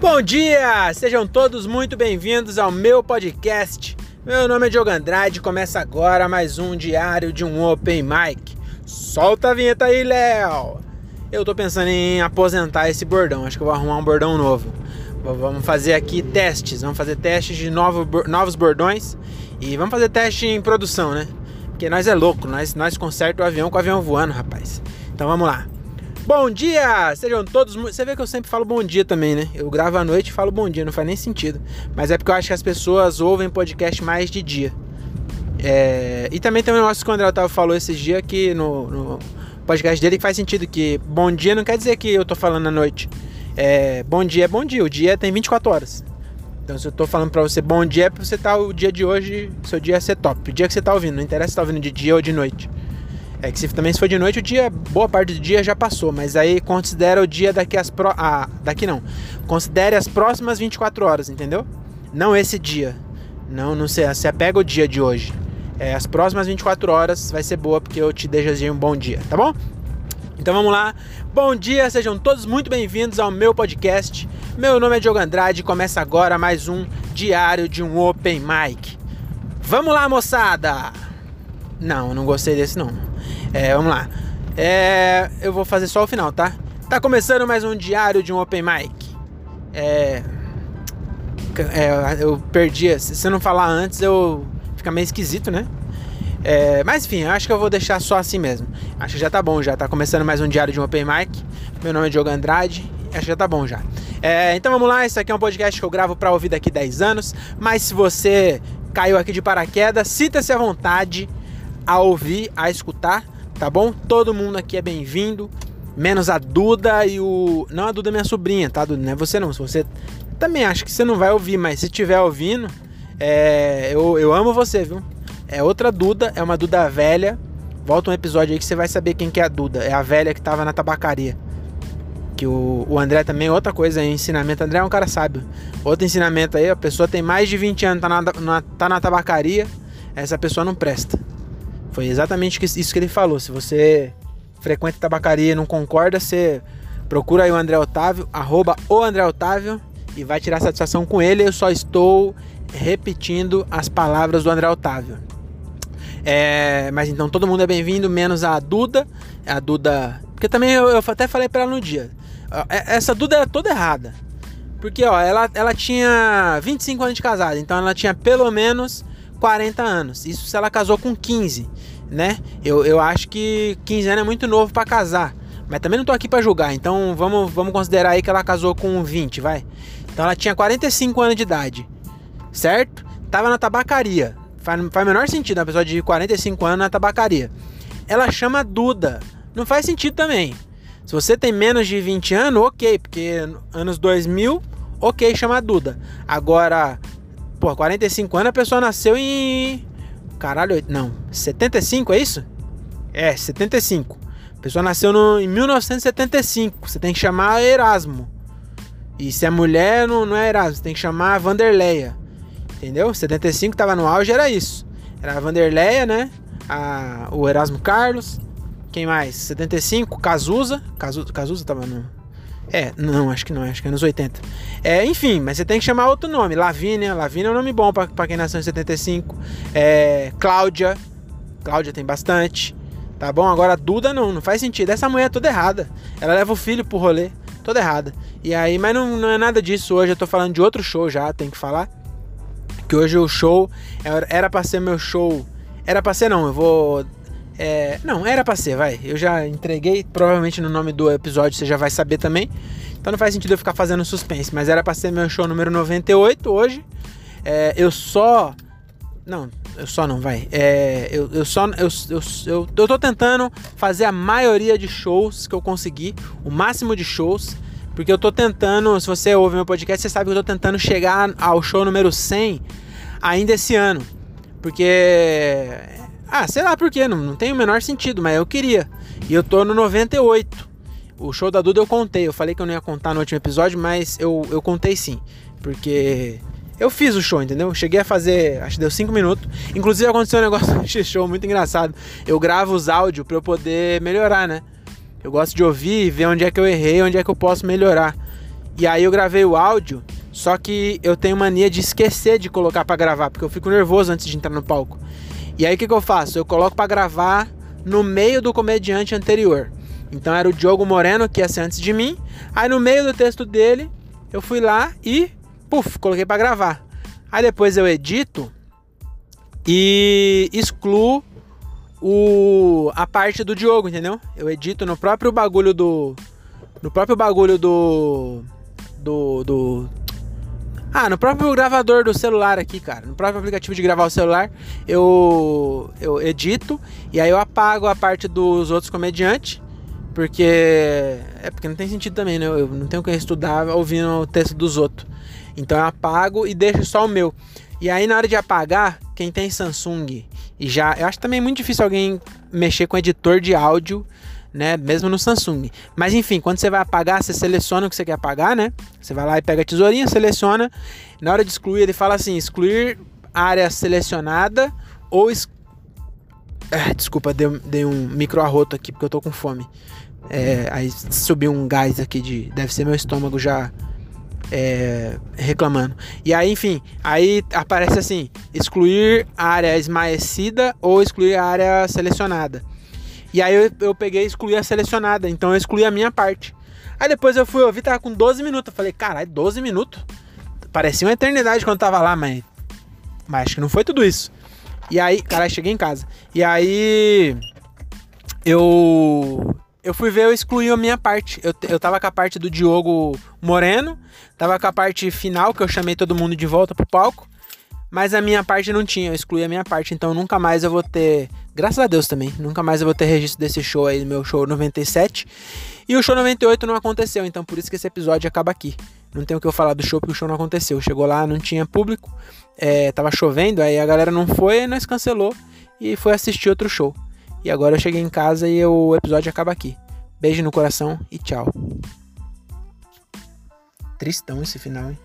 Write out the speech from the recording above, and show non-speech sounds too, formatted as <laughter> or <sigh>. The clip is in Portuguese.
Bom dia! Sejam todos muito bem-vindos ao meu podcast. Meu nome é Diogo Andrade começa agora mais um diário de um Open Mic. Solta a vinheta aí, Léo! Eu tô pensando em aposentar esse bordão, acho que eu vou arrumar um bordão novo. Vamos fazer aqui testes, vamos fazer testes de novo, novos bordões e vamos fazer teste em produção, né? Porque nós é louco, nós, nós conserta o avião com o avião voando, rapaz. Então vamos lá. Bom dia! Sejam todos. Você vê que eu sempre falo bom dia também, né? Eu gravo à noite e falo bom dia, não faz nem sentido. Mas é porque eu acho que as pessoas ouvem podcast mais de dia. É... E também tem um negócio que o André Otávio falou esses dias que no, no, podcast dele que faz sentido que bom dia não quer dizer que eu tô falando à noite. É... Bom dia é bom dia, o dia tem 24 horas. Então se eu tô falando pra você bom dia é pra você tá, o dia de hoje, seu dia ser top. O dia que você tá ouvindo, não interessa se tá ouvindo de dia ou de noite. É que se também se for de noite, o dia, boa parte do dia já passou, mas aí considera o dia daqui as pro, ah, daqui não. Considere as próximas 24 horas, entendeu? Não esse dia. Não, não sei, você pega o dia de hoje. É, as próximas 24 horas vai ser boa porque eu te desejei um bom dia, tá bom? Então vamos lá. Bom dia, sejam todos muito bem-vindos ao meu podcast. Meu nome é Diogo Andrade e começa agora mais um diário de um Open Mic. Vamos lá, moçada! Não, não gostei desse não. É, vamos lá. É, eu vou fazer só o final, tá? Tá começando mais um diário de um Open Mic. É, é eu perdi. Se eu não falar antes, eu fica meio esquisito, né? É, mas enfim, acho que eu vou deixar só assim mesmo. Acho que já tá bom já. Tá começando mais um diário de um Open Mic. Meu nome é Diogo Andrade. Acho que já tá bom já. É, então vamos lá, esse aqui é um podcast que eu gravo para ouvir daqui 10 anos. Mas se você caiu aqui de paraquedas, sinta-se à vontade a ouvir, a escutar tá bom? Todo mundo aqui é bem-vindo, menos a Duda e o. Não a Duda, é minha sobrinha, tá, Duda? Não é você não. Se você também acha que você não vai ouvir, mas se estiver ouvindo, é... eu, eu amo você, viu? É outra Duda, é uma Duda velha. Volta um episódio aí que você vai saber quem que é a Duda. É a velha que tava na tabacaria. Que o, o André também, outra coisa aí, ensinamento. O André é um cara sábio. Outro ensinamento aí, a pessoa tem mais de 20 anos, tá na, na, tá na tabacaria, essa pessoa não presta. Foi exatamente isso que ele falou. Se você frequenta tabacaria e não concorda, você procura aí o André Otávio, arroba o André Otávio e vai tirar satisfação com ele. Eu só estou repetindo as palavras do André Otávio. É, mas então todo mundo é bem-vindo, menos a Duda. A Duda. Porque também eu, eu até falei para ela no dia. É, essa Duda era toda errada. Porque ó, ela, ela tinha 25 anos de casada, então ela tinha pelo menos 40 anos. Isso se ela casou com 15, né? Eu, eu acho que 15 anos é muito novo para casar. Mas também não tô aqui para julgar, então vamos, vamos considerar aí que ela casou com 20, vai. Então ela tinha 45 anos de idade, certo? Tava na tabacaria. Faz, faz menor sentido uma pessoa de 45 anos na tabacaria. Ela chama Duda. Não faz sentido também. Se você tem menos de 20 anos, ok, porque anos 2000, ok, chama Duda. Agora, Pô, 45 anos a pessoa nasceu em. Caralho, não. 75 é isso? É, 75. A pessoa nasceu no, em 1975. Você tem que chamar Erasmo. E se é mulher, não, não é Erasmo. Você tem que chamar Vanderleia. Entendeu? 75 tava no auge, era isso. Era a Vanderleia, né? A, o Erasmo Carlos. Quem mais? 75, Cazuza. Cazuza, Cazuza tava no. É, não, acho que não, acho que é nos 80. É, enfim, mas você tem que chamar outro nome. Lavínia, Lavínia é um nome bom para quem nasceu em 75. É, Cláudia, Cláudia tem bastante. Tá bom? Agora Duda não, não faz sentido. Essa mulher é toda errada. Ela leva o filho pro rolê, toda errada. E aí, mas não, não é nada disso hoje. Eu tô falando de outro show já, tem que falar. Que hoje o show era para ser meu show. Era pra ser não, eu vou é, não, era pra ser, vai. Eu já entreguei, provavelmente no nome do episódio você já vai saber também. Então não faz sentido eu ficar fazendo suspense. Mas era pra ser meu show número 98 hoje. É, eu só. Não, eu só não, vai. É, eu, eu só. Eu, eu, eu, eu tô tentando fazer a maioria de shows que eu consegui. O máximo de shows. Porque eu tô tentando. Se você ouve meu podcast, você sabe que eu tô tentando chegar ao show número 100 ainda esse ano. Porque ah, sei lá por quê, não, não tem o menor sentido, mas eu queria. E eu tô no 98. O show da Duda eu contei. Eu falei que eu não ia contar no último episódio, mas eu, eu contei sim. Porque eu fiz o show, entendeu? Cheguei a fazer, acho que deu 5 minutos. Inclusive aconteceu um <laughs> negócio nesse show muito engraçado. Eu gravo os áudios para eu poder melhorar, né? Eu gosto de ouvir e ver onde é que eu errei, onde é que eu posso melhorar. E aí eu gravei o áudio, só que eu tenho mania de esquecer de colocar para gravar, porque eu fico nervoso antes de entrar no palco. E aí o que, que eu faço? Eu coloco para gravar no meio do comediante anterior. Então era o Diogo Moreno, que ia ser antes de mim. Aí no meio do texto dele, eu fui lá e, puf, coloquei para gravar. Aí depois eu edito e excluo o, a parte do Diogo, entendeu? Eu edito no próprio bagulho do. No próprio bagulho do. Do. do ah, no próprio gravador do celular aqui, cara. No próprio aplicativo de gravar o celular, eu, eu edito e aí eu apago a parte dos outros comediantes. Porque. É porque não tem sentido também, né? Eu não tenho que estudar ouvindo o texto dos outros. Então eu apago e deixo só o meu. E aí na hora de apagar, quem tem Samsung e já. Eu acho também muito difícil alguém mexer com editor de áudio, né? Mesmo no Samsung. Mas enfim, quando você vai apagar, você seleciona o que você quer apagar, né? Você vai lá e pega a tesourinha, seleciona. Na hora de excluir, ele fala assim: excluir área selecionada ou. Ah, desculpa, dei, dei um micro arroto aqui porque eu tô com fome. É, aí subiu um gás aqui de. Deve ser meu estômago já é, reclamando. E aí, enfim, aí aparece assim: excluir a área esmaecida ou excluir a área selecionada. E aí eu, eu peguei e excluí a selecionada, então eu excluí a minha parte. Aí depois eu fui ouvir, tava com 12 minutos. Eu falei, caralho, 12 minutos? Parecia uma eternidade quando tava lá, mas. Mas acho que não foi tudo isso. E aí, caralho, cheguei em casa. E aí. Eu eu fui ver, eu excluí a minha parte. Eu, eu tava com a parte do Diogo Moreno, tava com a parte final, que eu chamei todo mundo de volta pro palco, mas a minha parte não tinha, eu excluí a minha parte, então nunca mais eu vou ter, graças a Deus também, nunca mais eu vou ter registro desse show aí, meu show 97. E o show 98 não aconteceu, então por isso que esse episódio acaba aqui. Não tem o que eu falar do show, porque o show não aconteceu. Chegou lá, não tinha público, é, tava chovendo, aí a galera não foi, nós cancelou e foi assistir outro show. E agora eu cheguei em casa e o episódio acaba aqui. Beijo no coração e tchau. Tristão esse final, hein?